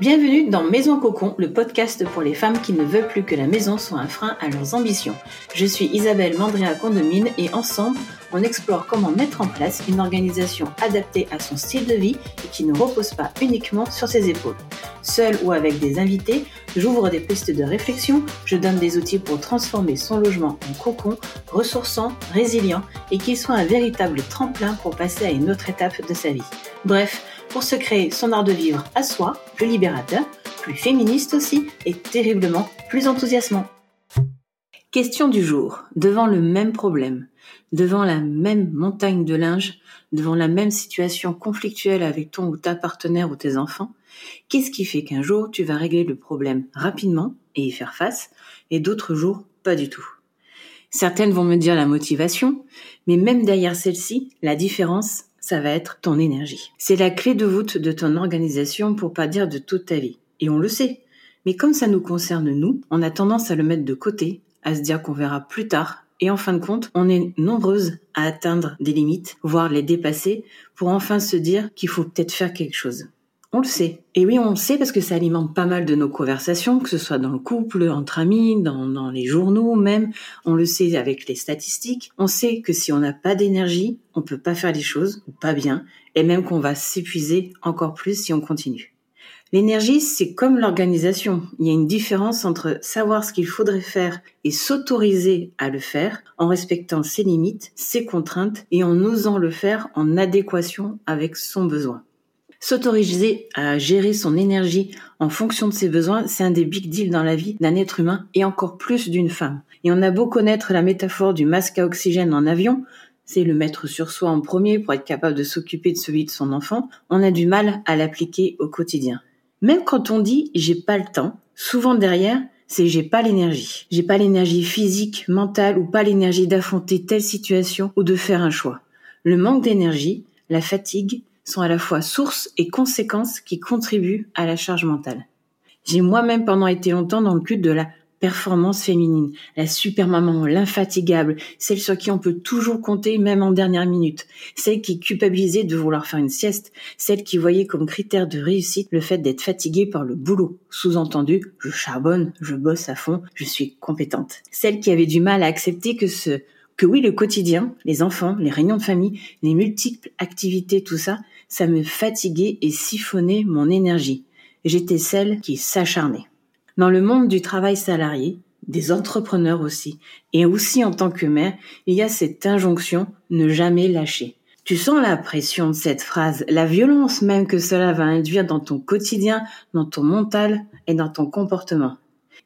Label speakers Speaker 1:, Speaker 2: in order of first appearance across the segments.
Speaker 1: Bienvenue dans Maison Cocon, le podcast pour les femmes qui ne veulent plus que la maison soit un frein à leurs ambitions. Je suis Isabelle Mandria Condomine et ensemble, on explore comment mettre en place une organisation adaptée à son style de vie et qui ne repose pas uniquement sur ses épaules. Seule ou avec des invités, j'ouvre des pistes de réflexion, je donne des outils pour transformer son logement en cocon, ressourçant, résilient et qu'il soit un véritable tremplin pour passer à une autre étape de sa vie. Bref, pour se créer son art de vivre à soi, plus libérateur, plus féministe aussi et terriblement plus enthousiasmant. Question du jour. Devant le même problème, devant la même montagne de linge, devant la même situation conflictuelle avec ton ou ta partenaire ou tes enfants, qu'est-ce qui fait qu'un jour tu vas régler le problème rapidement et y faire face, et d'autres jours pas du tout? Certaines vont me dire la motivation, mais même derrière celle-ci, la différence, ça va être ton énergie. C'est la clé de voûte de ton organisation pour pas dire de toute ta vie. Et on le sait. Mais comme ça nous concerne nous, on a tendance à le mettre de côté, à se dire qu'on verra plus tard. Et en fin de compte, on est nombreuses à atteindre des limites, voire les dépasser, pour enfin se dire qu'il faut peut-être faire quelque chose. On le sait. Et oui, on le sait parce que ça alimente pas mal de nos conversations, que ce soit dans le couple, entre amis, dans, les journaux même. On le sait avec les statistiques. On sait que si on n'a pas d'énergie, on peut pas faire les choses, ou pas bien, et même qu'on va s'épuiser encore plus si on continue. L'énergie, c'est comme l'organisation. Il y a une différence entre savoir ce qu'il faudrait faire et s'autoriser à le faire en respectant ses limites, ses contraintes et en osant le faire en adéquation avec son besoin. S'autoriser à gérer son énergie en fonction de ses besoins, c'est un des big deals dans la vie d'un être humain et encore plus d'une femme. Et on a beau connaître la métaphore du masque à oxygène en avion, c'est le mettre sur soi en premier pour être capable de s'occuper de celui de son enfant, on a du mal à l'appliquer au quotidien. Même quand on dit j'ai pas le temps, souvent derrière, c'est j'ai pas l'énergie. J'ai pas l'énergie physique, mentale ou pas l'énergie d'affronter telle situation ou de faire un choix. Le manque d'énergie, la fatigue, sont à la fois source et conséquences qui contribuent à la charge mentale. J'ai moi-même pendant été longtemps dans le culte de la performance féminine, la super maman, l'infatigable, celle sur qui on peut toujours compter même en dernière minute, celle qui culpabilisait de vouloir faire une sieste, celle qui voyait comme critère de réussite le fait d'être fatiguée par le boulot, sous-entendu je charbonne, je bosse à fond, je suis compétente, celle qui avait du mal à accepter que ce que oui, le quotidien, les enfants, les réunions de famille, les multiples activités, tout ça, ça me fatiguait et siphonnait mon énergie. J'étais celle qui s'acharnait. Dans le monde du travail salarié, des entrepreneurs aussi, et aussi en tant que mère, il y a cette injonction ne jamais lâcher. Tu sens la pression de cette phrase, la violence même que cela va induire dans ton quotidien, dans ton mental et dans ton comportement.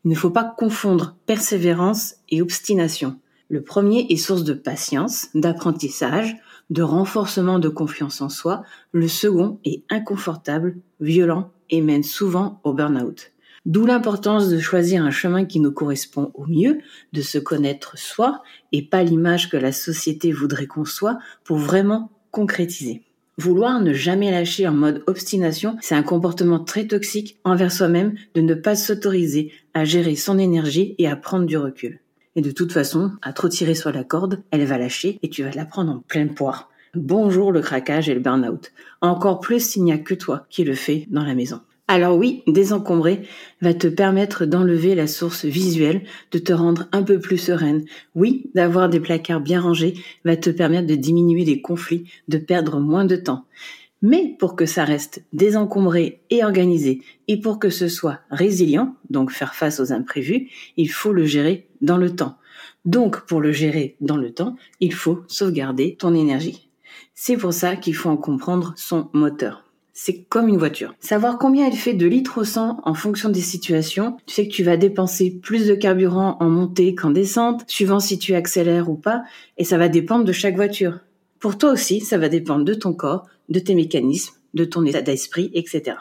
Speaker 1: Il ne faut pas confondre persévérance et obstination. Le premier est source de patience, d'apprentissage, de renforcement de confiance en soi, le second est inconfortable, violent et mène souvent au burn-out. D'où l'importance de choisir un chemin qui nous correspond au mieux, de se connaître soi et pas l'image que la société voudrait qu'on soit pour vraiment concrétiser. Vouloir ne jamais lâcher en mode obstination, c'est un comportement très toxique envers soi-même de ne pas s'autoriser à gérer son énergie et à prendre du recul. Et de toute façon, à trop tirer sur la corde, elle va lâcher et tu vas la prendre en pleine poire. Bonjour le craquage et le burn-out. Encore plus s'il n'y a que toi qui le fais dans la maison. Alors oui, désencombrer va te permettre d'enlever la source visuelle, de te rendre un peu plus sereine. Oui, d'avoir des placards bien rangés va te permettre de diminuer les conflits, de perdre moins de temps. Mais pour que ça reste désencombré et organisé, et pour que ce soit résilient, donc faire face aux imprévus, il faut le gérer dans le temps. Donc, pour le gérer dans le temps, il faut sauvegarder ton énergie. C'est pour ça qu'il faut en comprendre son moteur. C'est comme une voiture. Savoir combien elle fait de litres au 100 en fonction des situations, tu sais que tu vas dépenser plus de carburant en montée qu'en descente, suivant si tu accélères ou pas, et ça va dépendre de chaque voiture. Pour toi aussi, ça va dépendre de ton corps, de tes mécanismes, de ton état d'esprit, etc.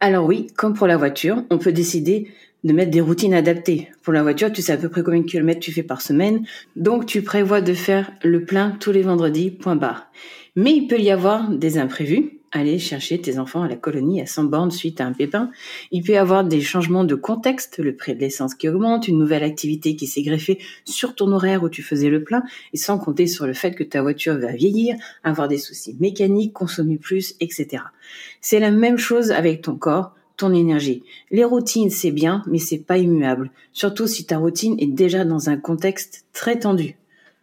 Speaker 1: Alors oui, comme pour la voiture, on peut décider de mettre des routines adaptées. Pour la voiture, tu sais à peu près combien de kilomètres tu fais par semaine, donc tu prévois de faire le plein tous les vendredis, point barre. Mais il peut y avoir des imprévus, aller chercher tes enfants à la colonie à 100 bornes suite à un pépin. Il peut y avoir des changements de contexte, le prix de l'essence qui augmente, une nouvelle activité qui s'est greffée sur ton horaire où tu faisais le plein, et sans compter sur le fait que ta voiture va vieillir, avoir des soucis mécaniques, consommer plus, etc. C'est la même chose avec ton corps. ton énergie. Les routines, c'est bien, mais c'est pas immuable. Surtout si ta routine est déjà dans un contexte très tendu.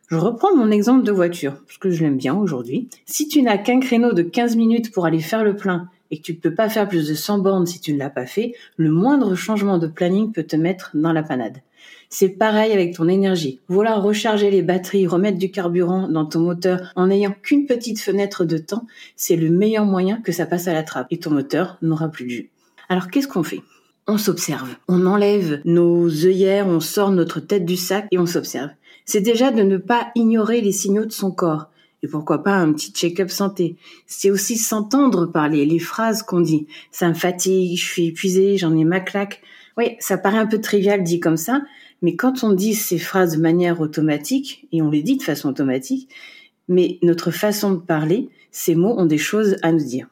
Speaker 1: Je reprends mon exemple de voiture, parce que je l'aime bien aujourd'hui. Si tu n'as qu'un créneau de 15 minutes pour aller faire le plein et que tu ne peux pas faire plus de 100 bornes si tu ne l'as pas fait, le moindre changement de planning peut te mettre dans la panade. C'est pareil avec ton énergie. Vouloir recharger les batteries, remettre du carburant dans ton moteur en n'ayant qu'une petite fenêtre de temps, c'est le meilleur moyen que ça passe à la trappe et ton moteur n'aura plus de jus. Alors qu'est-ce qu'on fait? On s'observe. On enlève nos œillères, on sort notre tête du sac et on s'observe. C'est déjà de ne pas ignorer les signaux de son corps. Et pourquoi pas un petit check-up santé? C'est aussi s'entendre parler, les phrases qu'on dit. Ça me fatigue, je suis épuisé, j'en ai ma claque. Oui, ça paraît un peu trivial dit comme ça, mais quand on dit ces phrases de manière automatique, et on les dit de façon automatique, mais notre façon de parler, ces mots ont des choses à nous dire.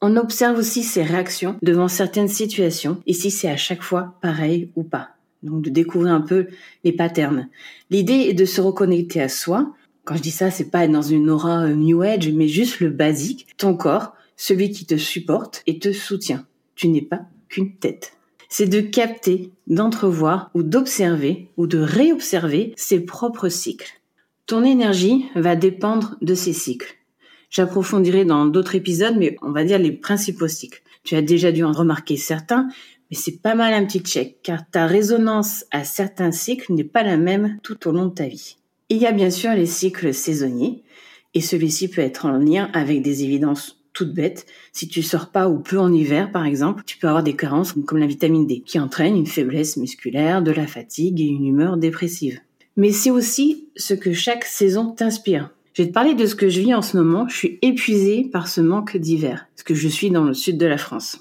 Speaker 1: On observe aussi ses réactions devant certaines situations et si c'est à chaque fois pareil ou pas. Donc de découvrir un peu les patterns. L'idée est de se reconnecter à soi. Quand je dis ça, c'est pas être dans une aura euh, New Age, mais juste le basique. Ton corps, celui qui te supporte et te soutient. Tu n'es pas qu'une tête c'est de capter, d'entrevoir ou d'observer ou de réobserver ses propres cycles. Ton énergie va dépendre de ces cycles. J'approfondirai dans d'autres épisodes, mais on va dire les principaux cycles. Tu as déjà dû en remarquer certains, mais c'est pas mal un petit check, car ta résonance à certains cycles n'est pas la même tout au long de ta vie. Il y a bien sûr les cycles saisonniers, et celui-ci peut être en lien avec des évidences toute bête. Si tu sors pas ou peu en hiver, par exemple, tu peux avoir des carences comme la vitamine D, qui entraîne une faiblesse musculaire, de la fatigue et une humeur dépressive. Mais c'est aussi ce que chaque saison t'inspire. Je vais te parler de ce que je vis en ce moment. Je suis épuisée par ce manque d'hiver, parce que je suis dans le sud de la France.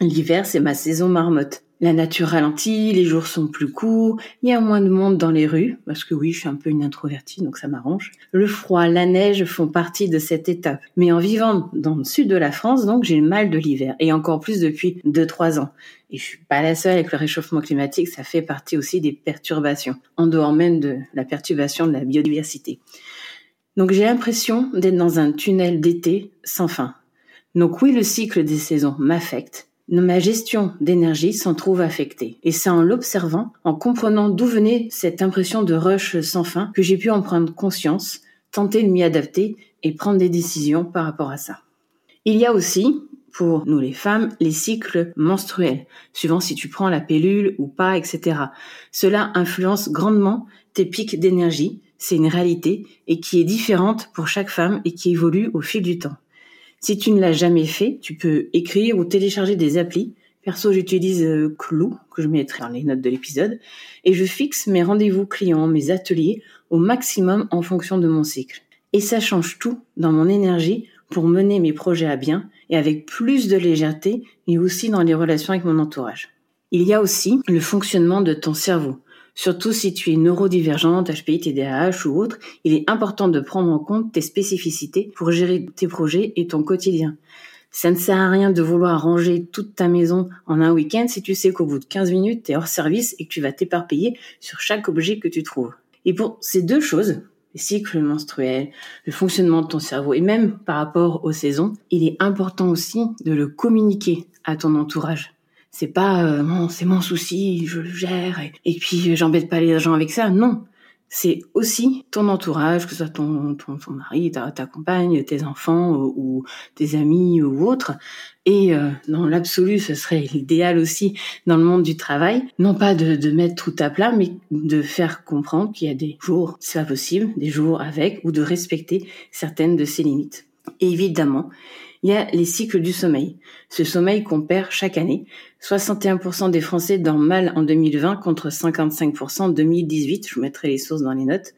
Speaker 1: L'hiver, c'est ma saison marmotte. La nature ralentit, les jours sont plus courts, il y a moins de monde dans les rues, parce que oui, je suis un peu une introvertie, donc ça m'arrange. Le froid, la neige font partie de cette étape. Mais en vivant dans le sud de la France, donc j'ai le mal de l'hiver, et encore plus depuis 2-3 ans. Et je suis pas la seule avec le réchauffement climatique, ça fait partie aussi des perturbations, en dehors même de la perturbation de la biodiversité. Donc j'ai l'impression d'être dans un tunnel d'été sans fin. Donc oui, le cycle des saisons m'affecte, ma gestion d'énergie s'en trouve affectée. Et c'est en l'observant, en comprenant d'où venait cette impression de rush sans fin, que j'ai pu en prendre conscience, tenter de m'y adapter et prendre des décisions par rapport à ça. Il y a aussi, pour nous les femmes, les cycles menstruels, suivant si tu prends la pilule ou pas, etc. Cela influence grandement tes pics d'énergie, c'est une réalité, et qui est différente pour chaque femme et qui évolue au fil du temps. Si tu ne l'as jamais fait, tu peux écrire ou télécharger des applis. Perso, j'utilise euh, Clou, que je mettrai dans les notes de l'épisode, et je fixe mes rendez-vous clients, mes ateliers au maximum en fonction de mon cycle. Et ça change tout dans mon énergie pour mener mes projets à bien et avec plus de légèreté, et aussi dans les relations avec mon entourage. Il y a aussi le fonctionnement de ton cerveau. Surtout si tu es neurodivergente, HPI, TDAH ou autre, il est important de prendre en compte tes spécificités pour gérer tes projets et ton quotidien. Ça ne sert à rien de vouloir ranger toute ta maison en un week-end si tu sais qu'au bout de 15 minutes, tu es hors service et que tu vas t'éparpiller sur chaque objet que tu trouves. Et pour ces deux choses, les cycles menstruels, le fonctionnement de ton cerveau et même par rapport aux saisons, il est important aussi de le communiquer à ton entourage. C'est pas euh, c'est mon souci, je le gère et, puis euh, j'embête pas les gens avec ça. Non, c'est aussi ton entourage, que ce soit ton, ton, ton mari, ta, ta, compagne, tes enfants ou, tes amis ou autres. Et euh, dans l'absolu, ce serait l'idéal aussi dans le monde du travail, non pas de, de mettre tout à plat, mais de faire comprendre qu'il y a des jours, c'est pas possible, des jours avec, ou de respecter certaines de ses limites. Et évidemment, il y a les cycles du sommeil. Ce sommeil qu'on perd chaque année. 61% des Français dorment mal en 2020 contre 55% en 2018. Je vous mettrai les sources dans les notes.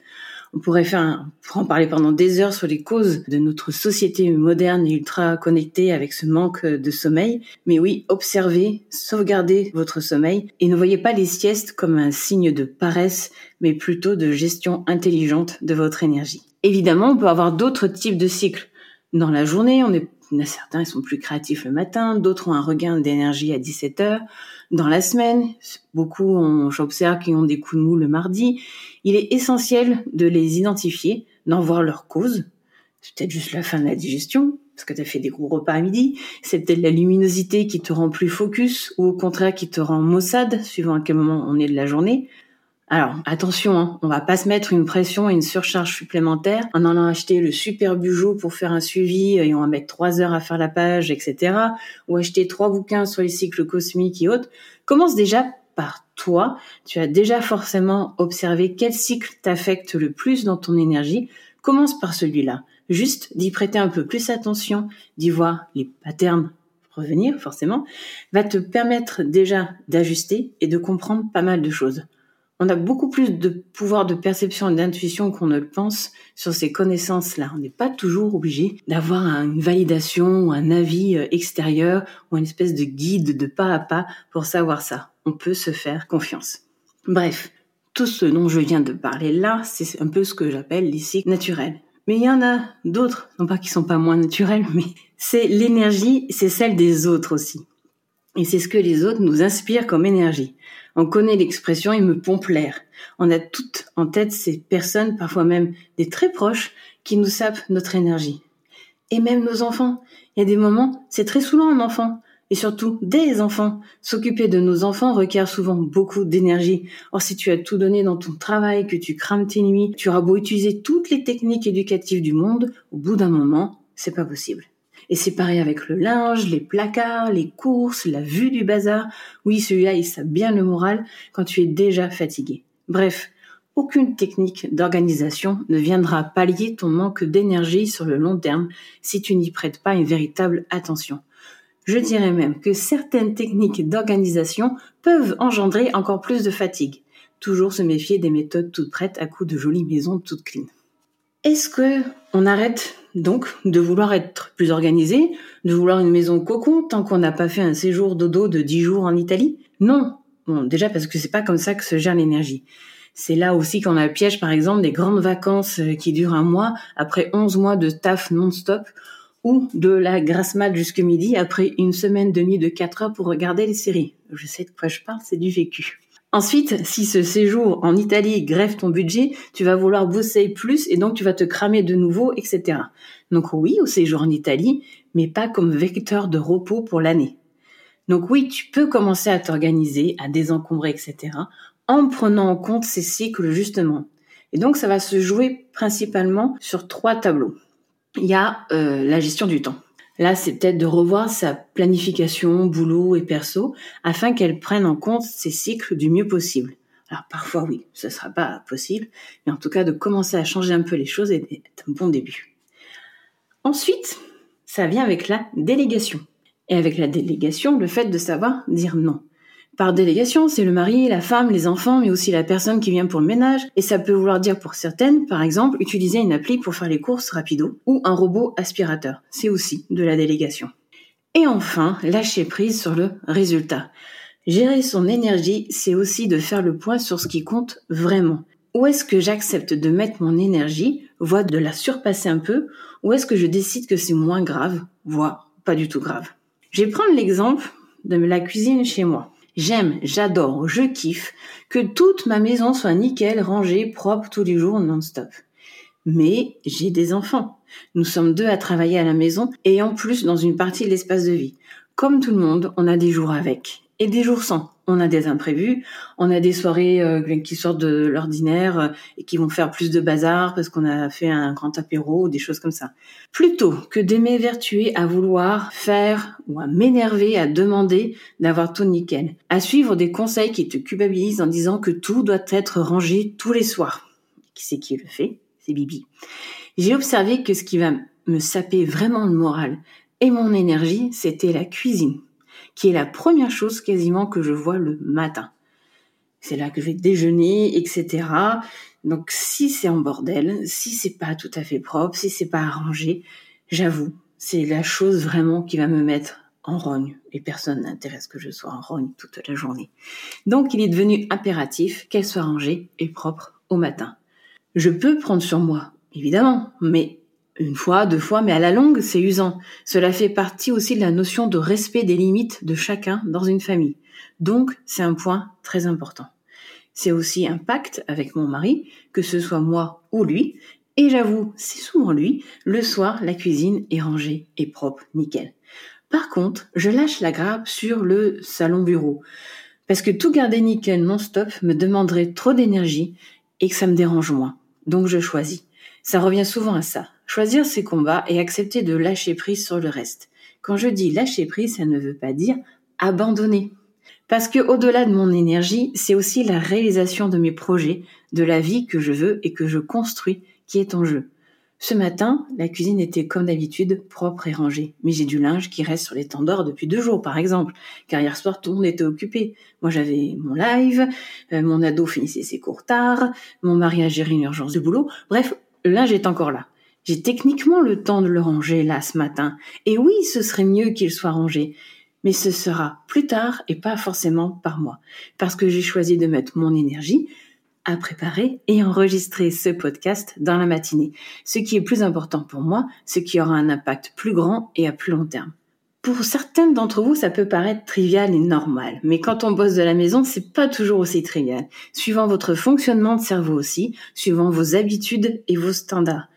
Speaker 1: On pourrait faire un, en parler pendant des heures sur les causes de notre société moderne et ultra connectée avec ce manque de sommeil. Mais oui, observez, sauvegardez votre sommeil et ne voyez pas les siestes comme un signe de paresse, mais plutôt de gestion intelligente de votre énergie. Évidemment, on peut avoir d'autres types de cycles. Dans la journée, on est a certains, ils sont plus créatifs le matin, d'autres ont un regain d'énergie à 17 heures. Dans la semaine, beaucoup, j'observe qu'ils ont des coups de mou le mardi. Il est essentiel de les identifier, d'en voir leur cause. C'est peut-être juste la fin de la digestion, parce que tu as fait des gros repas à midi, c'est peut-être la luminosité qui te rend plus focus ou au contraire qui te rend maussade, suivant à quel moment on est de la journée. Alors attention, hein, on va pas se mettre une pression et une surcharge supplémentaire en allant acheter le super bujo pour faire un suivi et on va mettre trois heures à faire la page, etc. Ou acheter trois bouquins sur les cycles cosmiques et autres. Commence déjà par toi. Tu as déjà forcément observé quel cycle t'affecte le plus dans ton énergie. Commence par celui-là. Juste d'y prêter un peu plus attention, d'y voir les patterns revenir forcément, va te permettre déjà d'ajuster et de comprendre pas mal de choses on a beaucoup plus de pouvoir de perception et d'intuition qu'on ne le pense sur ces connaissances-là. On n'est pas toujours obligé d'avoir une validation ou un avis euh, extérieur ou une espèce de guide de pas à pas pour savoir ça. On peut se faire confiance. Bref, tout ce dont je viens de parler là, c'est un peu ce que j'appelle les cycles naturels. Mais il y en a d'autres, non pas qui sont pas moins naturels, mais c'est l'énergie, c'est celle des autres aussi. Et c'est ce que les autres nous inspirent comme énergie. On connaît l'expression il me pompe l'air. On a toutes en tête ces personnes, parfois même des très proches, qui nous sapent notre énergie. Et même nos enfants. Il y a des moments, c'est très souvent un enfant. Et surtout, des enfants. S'occuper de nos enfants requiert souvent beaucoup d'énergie. Or, si tu as tout donné dans ton travail, que tu crames tes nuits, tu auras beau utiliser toutes les techniques éducatives du monde, au bout d'un moment, c'est pas possible. Et c'est pareil avec le linge, les placards, les courses, la vue du bazar. Oui, celui-là, il sape bien le moral quand tu es déjà fatigué. Bref, aucune technique d'organisation ne viendra pallier ton manque d'énergie sur le long terme si tu n'y prêtes pas une véritable attention. Je dirais même que certaines techniques d'organisation peuvent engendrer encore plus de fatigue. Toujours se méfier des méthodes toutes prêtes à coups de jolies maisons toutes clean. Est-ce que on arrête donc de vouloir être plus organisé, de vouloir une maison cocon tant qu'on n'a pas fait un séjour dodo de 10 jours en Italie? Non. Bon, déjà parce que c'est pas comme ça que se gère l'énergie. C'est là aussi qu'on a le piège, par exemple, des grandes vacances euh, qui durent un mois après 11 mois de taf non-stop ou de la grasse mat jusque midi après une semaine de nuit de 4 heures pour regarder les séries. Je sais de quoi je parle, c'est du vécu. Ensuite, si ce séjour en Italie grève ton budget, tu vas vouloir bosser plus et donc tu vas te cramer de nouveau, etc. Donc oui, au séjour en Italie, mais pas comme vecteur de repos pour l'année. Donc oui, tu peux commencer à t'organiser, à désencombrer, etc. en prenant en compte ces cycles justement. Et donc ça va se jouer principalement sur trois tableaux. Il y a euh, la gestion du temps. Là, c'est peut-être de revoir sa planification, boulot et perso, afin qu'elle prenne en compte ses cycles du mieux possible. Alors parfois oui, ce sera pas possible, mais en tout cas de commencer à changer un peu les choses est un bon début. Ensuite, ça vient avec la délégation. Et avec la délégation, le fait de savoir dire non. Par délégation, c'est le mari, la femme, les enfants, mais aussi la personne qui vient pour le ménage. Et ça peut vouloir dire pour certaines, par exemple, utiliser une appli pour faire les courses rapido ou un robot aspirateur. C'est aussi de la délégation. Et enfin, lâcher prise sur le résultat. Gérer son énergie, c'est aussi de faire le point sur ce qui compte vraiment. Où est-ce que j'accepte de mettre mon énergie, voire de la surpasser un peu, ou est-ce que je décide que c'est moins grave, voire pas du tout grave? Je vais prendre l'exemple de la cuisine chez moi. J'aime, j'adore, je kiffe que toute ma maison soit nickel, rangée, propre tous les jours non-stop. Mais j'ai des enfants. Nous sommes deux à travailler à la maison et en plus dans une partie de l'espace de vie. Comme tout le monde, on a des jours avec et des jours sans on a des imprévus, on a des soirées euh, qui sortent de l'ordinaire euh, et qui vont faire plus de bazar parce qu'on a fait un grand apéro ou des choses comme ça. Plutôt que de m'évertuer à vouloir faire ou à m'énerver à demander d'avoir tout nickel, à suivre des conseils qui te culpabilisent en disant que tout doit être rangé tous les soirs. Qui c'est qui le fait? C'est Bibi. J'ai observé que ce qui va me saper vraiment le moral et mon énergie, c'était la cuisine qui est la première chose quasiment que je vois le matin. C'est là que je vais déjeuner, etc. Donc si c'est en bordel, si c'est pas tout à fait propre, si c'est pas arrangé, j'avoue, c'est la chose vraiment qui va me mettre en rogne. Et personne n'intéresse que je sois en rogne toute la journée. Donc il est devenu impératif qu'elle soit rangée et propre au matin. Je peux prendre sur moi, évidemment, mais une fois, deux fois, mais à la longue, c'est usant. Cela fait partie aussi de la notion de respect des limites de chacun dans une famille. Donc, c'est un point très important. C'est aussi un pacte avec mon mari, que ce soit moi ou lui, Et j'avoue, c'est souvent lui, le soir, la cuisine est rangée et propre, nickel. Par contre, je lâche la grappe sur le salon bureau. Parce que tout garder nickel non-stop me demanderait trop d'énergie et que ça me dérange moins. Donc je choisis. Ça revient souvent à ça. Choisir ses combats et accepter de lâcher prise sur le reste. Quand je dis lâcher prise, ça ne veut pas dire abandonner. Parce que au-delà de mon énergie, c'est aussi la réalisation de mes projets, de la vie que je veux et que je construis qui est en jeu. Ce matin, la cuisine était comme d'habitude propre et rangée, mais j'ai du linge qui reste sur les tendeurs depuis deux jours, par exemple, car hier soir tout le monde était occupé. Moi j'avais mon live, euh, mon ado finissait ses cours tard, mon mari a géré une urgence de boulot, bref, linge est encore là. J'ai techniquement le temps de le ranger là ce matin, et oui, ce serait mieux qu'il soit rangé, mais ce sera plus tard et pas forcément par moi, parce que j'ai choisi de mettre mon énergie à préparer et enregistrer ce podcast dans la matinée. Ce qui est plus important pour moi, ce qui aura un impact plus grand et à plus long terme. Pour certaines d'entre vous, ça peut paraître trivial et normal, mais quand on bosse de la maison, c'est pas toujours aussi trivial. Suivant votre fonctionnement de cerveau aussi, suivant vos habitudes et vos standards.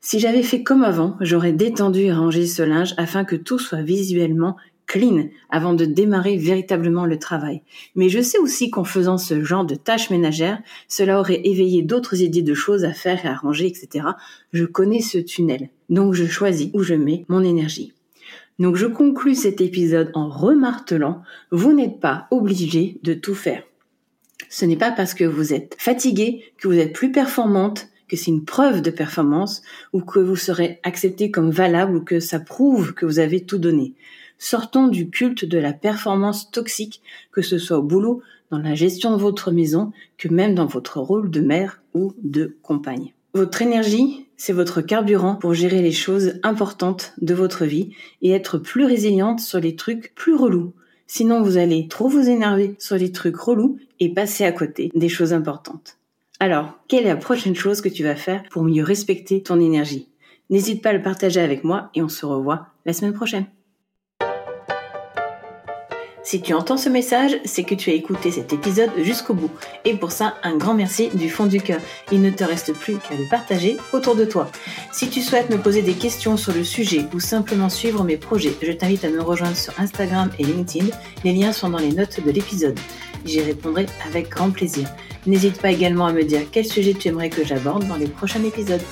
Speaker 1: Si j'avais fait comme avant, j'aurais détendu et rangé ce linge afin que tout soit visuellement clean avant de démarrer véritablement le travail. Mais je sais aussi qu'en faisant ce genre de tâches ménagères, cela aurait éveillé d'autres idées de choses à faire et à ranger, etc. Je connais ce tunnel. Donc je choisis où je mets mon énergie. Donc je conclus cet épisode en remartelant, vous n'êtes pas obligé de tout faire. Ce n'est pas parce que vous êtes fatigué que vous êtes plus performante, que c'est une preuve de performance ou que vous serez accepté comme valable ou que ça prouve que vous avez tout donné. Sortons du culte de la performance toxique, que ce soit au boulot, dans la gestion de votre maison, que même dans votre rôle de mère ou de compagne. Votre énergie, c'est votre carburant pour gérer les choses importantes de votre vie et être plus résiliente sur les trucs plus relous. Sinon, vous allez trop vous énerver sur les trucs relous et passer à côté des choses importantes. Alors, quelle est la prochaine chose que tu vas faire pour mieux respecter ton énergie? N'hésite pas à le partager avec moi et on se revoit la semaine prochaine. Si tu entends ce message, c'est que tu as écouté cet épisode jusqu'au bout. Et pour ça, un grand merci du fond du cœur. Il ne te reste plus qu'à le partager autour de toi. Si tu souhaites me poser des questions sur le sujet ou simplement suivre mes projets, je t'invite à me rejoindre sur Instagram et LinkedIn. Les liens sont dans les notes de l'épisode. J'y répondrai avec grand plaisir. N'hésite pas également à me dire quel sujet tu aimerais que j'aborde dans les prochains épisodes.